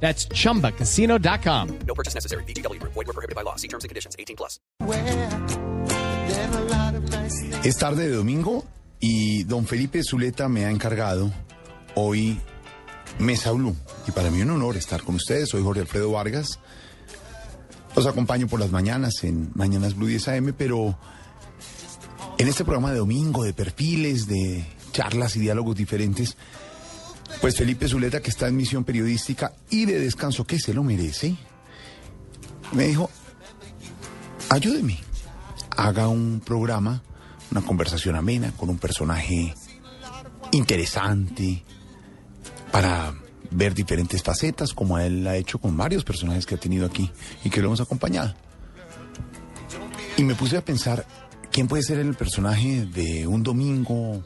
That's chumbacasino.com. No purchase necessary. BGW. Void were prohibited by law. See terms and conditions. 18 plus. Es tarde de domingo y don Felipe Zuleta me ha encargado hoy Mesa Blue. Y para mí un honor estar con ustedes. Soy Jorge Alfredo Vargas. Los acompaño por las mañanas en Mañanas Blue 10 AM, pero en este programa de domingo, de perfiles, de charlas y diálogos diferentes, pues Felipe Zuleta, que está en misión periodística y de descanso, que se lo merece, me dijo, ayúdeme, haga un programa, una conversación amena con un personaje interesante para ver diferentes facetas, como él ha hecho con varios personajes que ha tenido aquí y que lo hemos acompañado. Y me puse a pensar, ¿quién puede ser el personaje de un domingo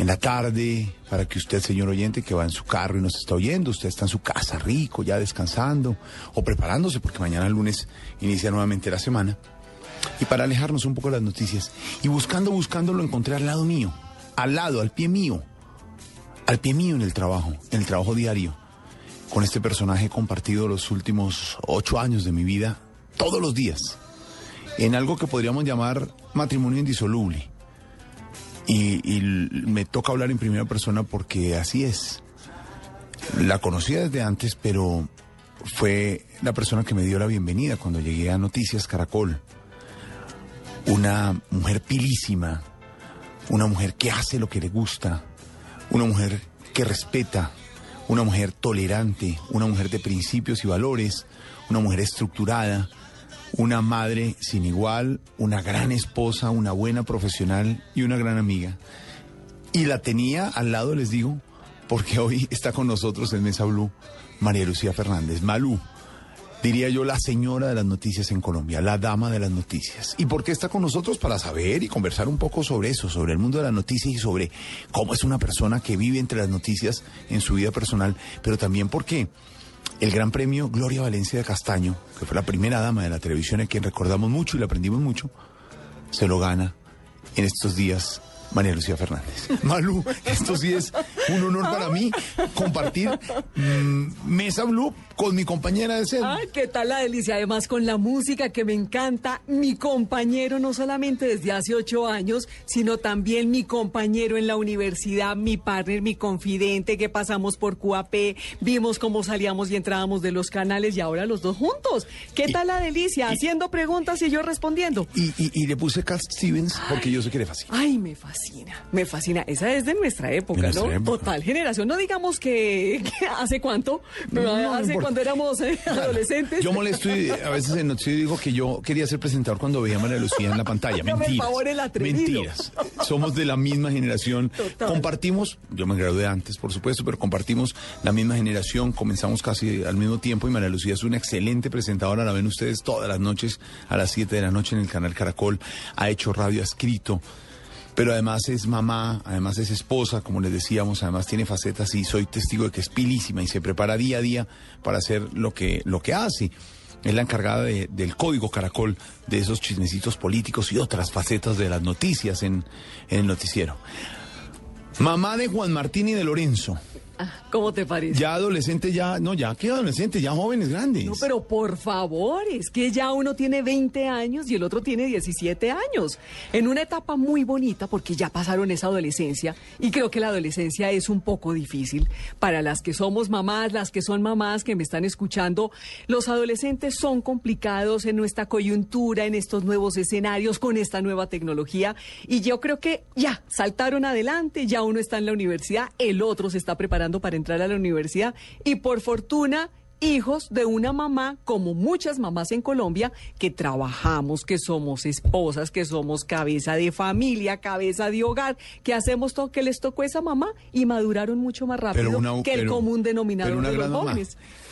en la tarde para que usted, señor oyente, que va en su carro y nos está oyendo, usted está en su casa rico, ya descansando o preparándose porque mañana lunes inicia nuevamente la semana? Y para alejarnos un poco de las noticias. Y buscando, buscando, lo encontré al lado mío, al lado, al pie mío, al pie mío en el trabajo, en el trabajo diario. Con este personaje compartido los últimos ocho años de mi vida, todos los días, en algo que podríamos llamar matrimonio indisoluble. Y, me toca hablar en primera persona porque así es. La conocía desde antes, pero fue la persona que me dio la bienvenida cuando llegué a Noticias Caracol una mujer pilísima, una mujer que hace lo que le gusta, una mujer que respeta, una mujer tolerante, una mujer de principios y valores, una mujer estructurada, una madre sin igual, una gran esposa, una buena profesional y una gran amiga. Y la tenía al lado, les digo, porque hoy está con nosotros en Mesa Blue María Lucía Fernández. Malú, diría yo, la señora de las noticias en Colombia, la dama de las noticias. ¿Y por qué está con nosotros? Para saber y conversar un poco sobre eso, sobre el mundo de las noticias y sobre cómo es una persona que vive entre las noticias en su vida personal, pero también porque el gran premio Gloria Valencia de Castaño, que fue la primera dama de la televisión a quien recordamos mucho y le aprendimos mucho, se lo gana en estos días María Lucía Fernández. Malú, esto sí es un honor para mí compartir mm, Mesa Blue con mi compañera de ser. Ay, qué tal la delicia, además con la música que me encanta, mi compañero no solamente desde hace ocho años, sino también mi compañero en la universidad, mi partner, mi confidente, que pasamos por QAP, vimos cómo salíamos y entrábamos de los canales y ahora los dos juntos. ¿Qué tal la delicia? Haciendo preguntas y yo respondiendo. Y, le puse Cat Stevens porque yo sé que le fascina. Ay, me fascina, me fascina. Esa es de nuestra época, De nuestra ¿no? época. Total generación. No digamos que, que hace cuánto, pero No, no hace importa. Cuando éramos eh, adolescentes. Yo molesto y a veces en noticiero digo que yo quería ser presentador cuando veía a María Lucía en la pantalla. Mentiras. favor, el atrevido. Mentiras. Somos de la misma generación. Total. Compartimos, yo me gradué antes, por supuesto, pero compartimos la misma generación. Comenzamos casi al mismo tiempo y María Lucía es una excelente presentadora. La ven ustedes todas las noches a las 7 de la noche en el canal Caracol. Ha hecho radio, ha escrito. Pero además es mamá, además es esposa, como les decíamos, además tiene facetas y soy testigo de que es pilísima y se prepara día a día para hacer lo que, lo que hace. Es la encargada de- del código caracol, de esos chismecitos políticos y otras facetas de las noticias en, en el noticiero. Mamá de Juan Martín y de Lorenzo. ¿Cómo te parece? Ya adolescente, ya, no, ya que adolescente, ya jóvenes grandes. No, pero por favor, es que ya uno tiene 20 años y el otro tiene 17 años. En una etapa muy bonita porque ya pasaron esa adolescencia y creo que la adolescencia es un poco difícil para las que somos mamás, las que son mamás que me están escuchando. Los adolescentes son complicados en nuestra coyuntura, en estos nuevos escenarios, con esta nueva tecnología y yo creo que ya saltaron adelante, ya uno está en la universidad, el otro se está preparando para entrar a la universidad y por fortuna hijos de una mamá, como muchas mamás en Colombia, que trabajamos, que somos esposas, que somos cabeza de familia, cabeza de hogar, que hacemos todo que les tocó esa mamá y maduraron mucho más rápido una- que el pero- común denominador de los mamá.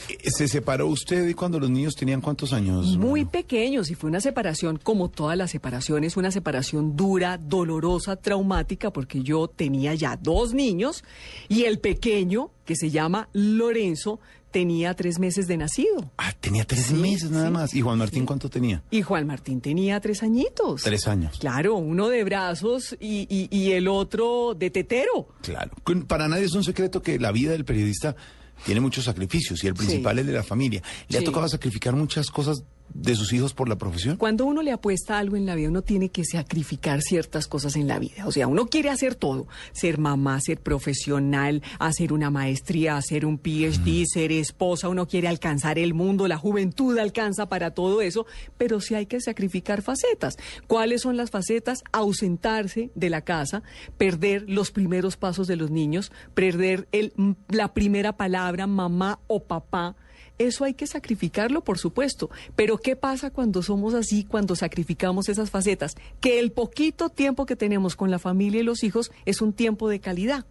Eh, ¿Se separó usted cuando los niños tenían cuántos años? Muy pequeños y fue una separación como todas las separaciones, una separación dura, dolorosa, traumática, porque yo tenía ya dos niños y el pequeño, que se llama Lorenzo, tenía tres meses de nacido. Ah, tenía tres Sí, meses nada sí. más. ¿Y Juan Martín cuánto tenía? Y Juan Martín tenía tres añitos. Tres años. Claro, uno de brazos y, y- y el otro de tetero. Claro. Para nadie es un secreto que la vida del periodista tiene muchos sacrificios y el principal Sí. es de la familia. ¿Le ha tocado sacrificar muchas cosas de sus hijos por la profesión? Cuando uno le apuesta a algo en la vida, uno tiene que sacrificar ciertas cosas en la vida. O sea, uno quiere hacer todo. Ser mamá, ser profesional, hacer una maestría, hacer un PhD, ser esposa. Uno quiere alcanzar el mundo, la juventud alcanza para todo eso. Pero sí hay que sacrificar facetas. ¿Cuáles son las facetas? Ausentarse de la casa, perder los primeros pasos de los niños, perder el, la primera palabra, mamá o papá. Eso hay que sacrificarlo, por supuesto. Pero ¿qué pasa cuando somos así, cuando sacrificamos esas facetas? Que el poquito tiempo que tenemos con la familia y los hijos es un tiempo de calidad.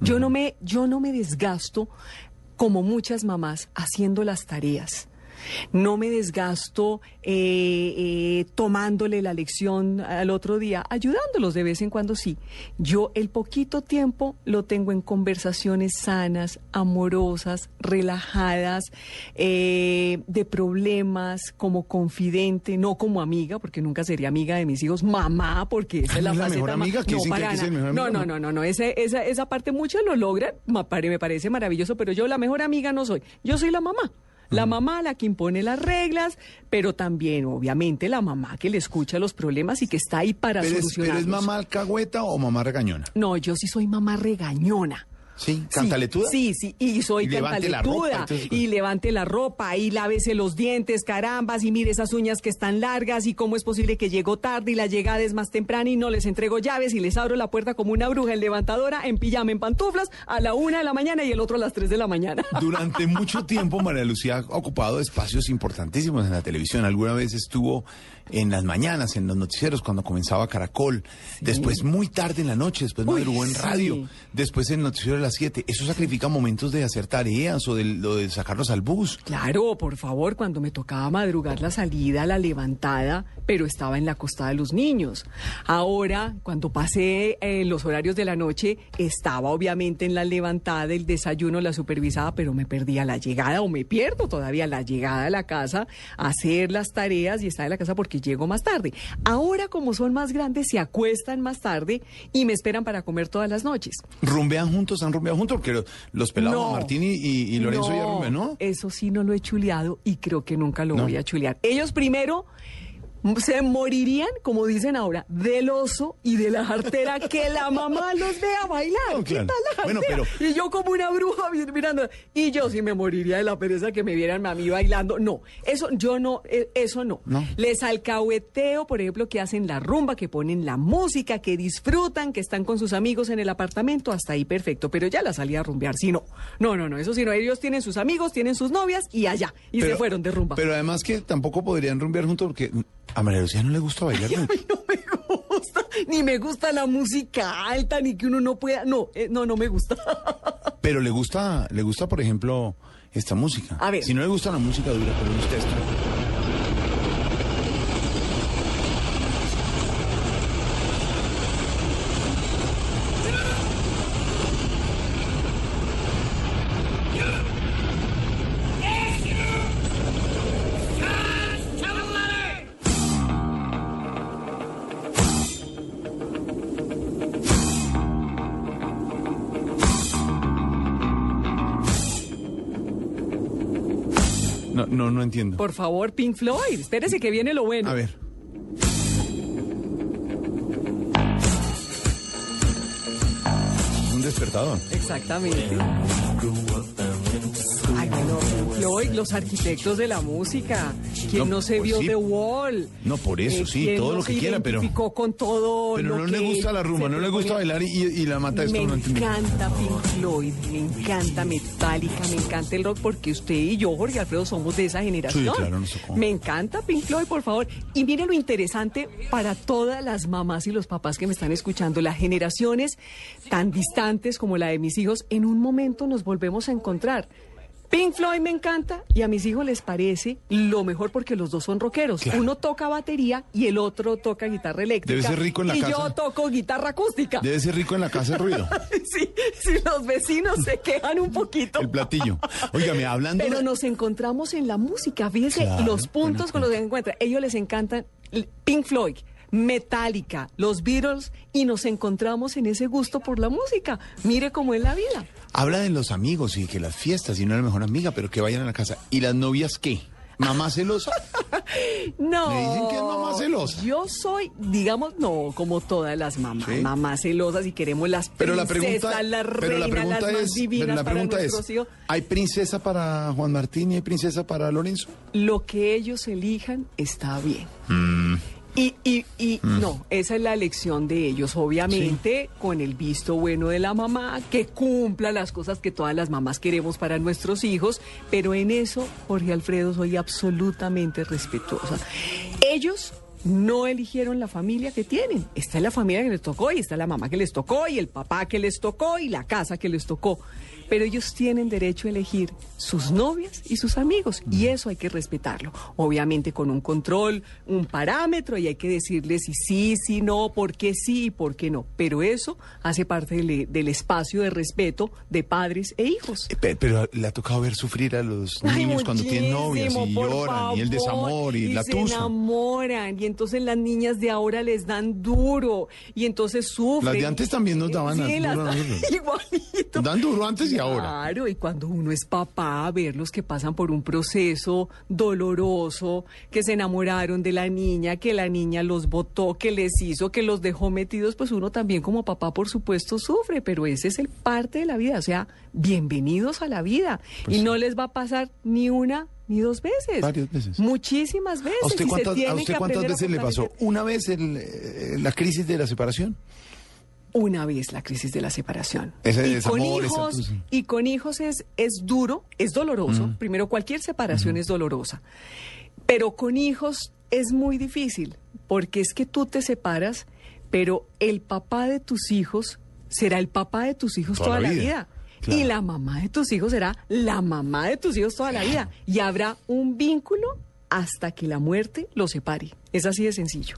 Yo no me, yo no me desgasto como muchas mamás haciendo las tareas. No me desgasto eh, eh, tomándole la lección al otro día, ayudándolos de vez en cuando sí. Yo el poquito tiempo lo tengo en conversaciones sanas, amorosas, relajadas, eh, de problemas, como confidente, no como amiga, porque nunca sería amiga de mis hijos, mamá, porque esa es la, ¿Es la mejor amiga? ¿Que no, dicen que no, no, no, no, no, ese- esa, esa parte muchos lo logran, me parece maravilloso, pero yo la mejor amiga no soy, yo soy la mamá. La mamá la que impone las reglas, pero también, obviamente, la mamá que le escucha los problemas y que está ahí para ¿Pero es, pero solucionarlos. es mamá alcahueta o mamá regañona? No, yo sí soy mamá regañona. Sí, cantaletuda. Sí, sí, y soy Y levante la cantaletuda. ropa, y levante la ropa, y lávese los dientes, carambas, y mire esas uñas que están largas, y cómo es posible que llegó tarde y la llegada es más temprana y no les entrego llaves y les abro la puerta como una bruja en levantadora, en pijama, en pantuflas, a la una de la mañana y el otro a las tres de la mañana. Durante mucho tiempo María Lucía ha ocupado espacios importantísimos en la televisión. Alguna vez estuvo en las mañanas, en los noticieros, cuando comenzaba Caracol. Después muy tarde en la noche, después madrugó en sí. radio. Después en el noticiero de las 7. Eso sacrifica momentos de hacer tareas o de, lo de sacarlos al bus. Claro, por favor, cuando me tocaba madrugar la salida, la levantada, pero estaba en la acostada de los niños. Ahora, cuando pasé eh, los horarios de la noche, estaba obviamente en la levantada, el desayuno, la supervisada, pero me perdía la llegada o me pierdo todavía la llegada a la casa, hacer las tareas y estar en la casa porque llego más tarde. Ahora, como son más grandes, se acuestan más tarde y me esperan para comer todas las noches. ¿Rumbean juntos? ¿Han rumbeado juntos? Porque lo- los pelados No. Martín y, Lorenzo ya rumbean, ¿no? Eso sí no lo he chuleado y creo que nunca lo No. voy a chulear. Ellos primero se morirían, como dicen ahora, del oso y de la jartera que la mamá los vea bailar. No, ¿Qué claro. tal la Bueno, jartera? Y yo como una bruja mi- mirando. Y yo sí me moriría de la pereza que me vieran a mí bailando. No, eso yo no, eh, eso no. No. Les alcahueteo, por ejemplo, que hacen la rumba, que ponen la música, que disfrutan, que están con sus amigos en el apartamento, hasta ahí perfecto. Pero ya la salí a rumbear, sí, no. No, no, no, eso sí, no. Ellos tienen sus amigos, tienen sus novias y allá. Y se fueron de rumba. Pero además que tampoco podrían rumbear juntos porque a María Lucía no le gusta bailar. ¿no? Ay, no me gusta, ni me gusta la música alta, ni que uno no pueda, no, eh, no, no me gusta. Pero le gusta, le gusta, por ejemplo, esta música. A ver. Si no le gusta la música dura, pero le gusta No, no, entiendo. Por favor, Pink Floyd, espérese que viene lo bueno. A ver. Es un despertador. Exactamente. Los arquitectos de la música. ¿Quién no, No, se pues vio sí. The Wall? No, por eso, sí, ¿quién todo no lo que se quiera, pero- con todo Pero lo no le que gusta la rumba, no le gusta bailar y, y la mata esto. Me no encanta Pink Floyd, me encanta Metallica, me encanta el rock, porque usted y yo, Jorge Alfredo, somos de esa generación. Sí, claro. Me encanta Pink Floyd, por favor. Y mire lo interesante para todas las mamás y los papás que me están escuchando, las generaciones tan distantes como la de mis hijos, en un momento nos volvemos a encontrar. Pink Floyd me encanta y a mis hijos les parece lo mejor porque los dos son rockeros. Claro. Uno toca batería y el otro toca guitarra eléctrica. Debe ser rico en la y casa. yo toco guitarra acústica. Debe ser rico en la casa el ruido, Sí, sí, los vecinos se quejan un poquito. el platillo. Óigame, hablando Pero de- nos encontramos en la música, Claro, los puntos con los que se encuentran. Ellos les encantan Pink Floyd, Metallica, los Beatles y nos encontramos en ese gusto por la música. Mire cómo es la vida. Habla de los amigos y que las fiestas y no es la mejor amiga, pero que vayan a la casa. ¿Y las novias qué? ¿Mamá celosa? No. Me dicen que es mamá celosa. Yo soy, digamos, no, como todas las mamás, Sí. mamás celosas y queremos las Pero la princesas, pregunta, las pero la pregunta las más es, divinas pero la para pregunta es, nuestros hijos. ¿hay princesa para Juan Martín y hay princesa para Lorenzo? Lo que ellos elijan está bien. Mm. Y, y, y no, esa es la elección de ellos, obviamente, con el visto bueno de la mamá, que cumpla las cosas que todas las mamás queremos para nuestros hijos, pero en eso, Jorge Alfredo, soy absolutamente respetuosa. Ellos no eligieron la familia que tienen, esta es la familia que les tocó, y está la mamá que les tocó, y el papá que les tocó, y la casa que les tocó. Pero ellos tienen derecho a elegir sus novias y sus amigos, y eso hay que respetarlo. Obviamente con un control, un parámetro, y hay que decirles si sí, si no, por qué sí y por qué no. Pero eso hace parte del, del espacio de respeto de padres e hijos. Eh, pe- Pero le ha tocado ver sufrir a los Ay, niños cuando tienen novias y lloran y el desamor y, la se tusa. enamoran y entonces las niñas de ahora les dan duro y entonces sufren. Las de antes también nos daban Sí, duro las- a igualito. Dan duro antes y ahora. Claro, y cuando uno es papá, verlos que pasan por un proceso doloroso, que se enamoraron de la niña, que la niña los botó, que les hizo, que los dejó metidos, pues uno también como papá, por supuesto, sufre, pero ese es el parte de la vida, o sea, bienvenidos a la vida. Pues y no les va a pasar ni una ni dos veces. Varias veces. Muchísimas veces. ¿A usted cuántas, a usted veces le pasó? ¿Una vez el, eh, la crisis de la separación? una vez la crisis de la separación. Ese y, con hijos, y con hijos es, es duro, es doloroso. Primero, cualquier separación es dolorosa. Pero con hijos es muy difícil, porque es que tú te separas, pero el papá de tus hijos será el papá de tus hijos Toda toda, la la vida. vida. Claro. Y la mamá de tus hijos será la mamá de tus hijos toda la vida. Y habrá un vínculo hasta que la muerte los separe. Es así de sencillo.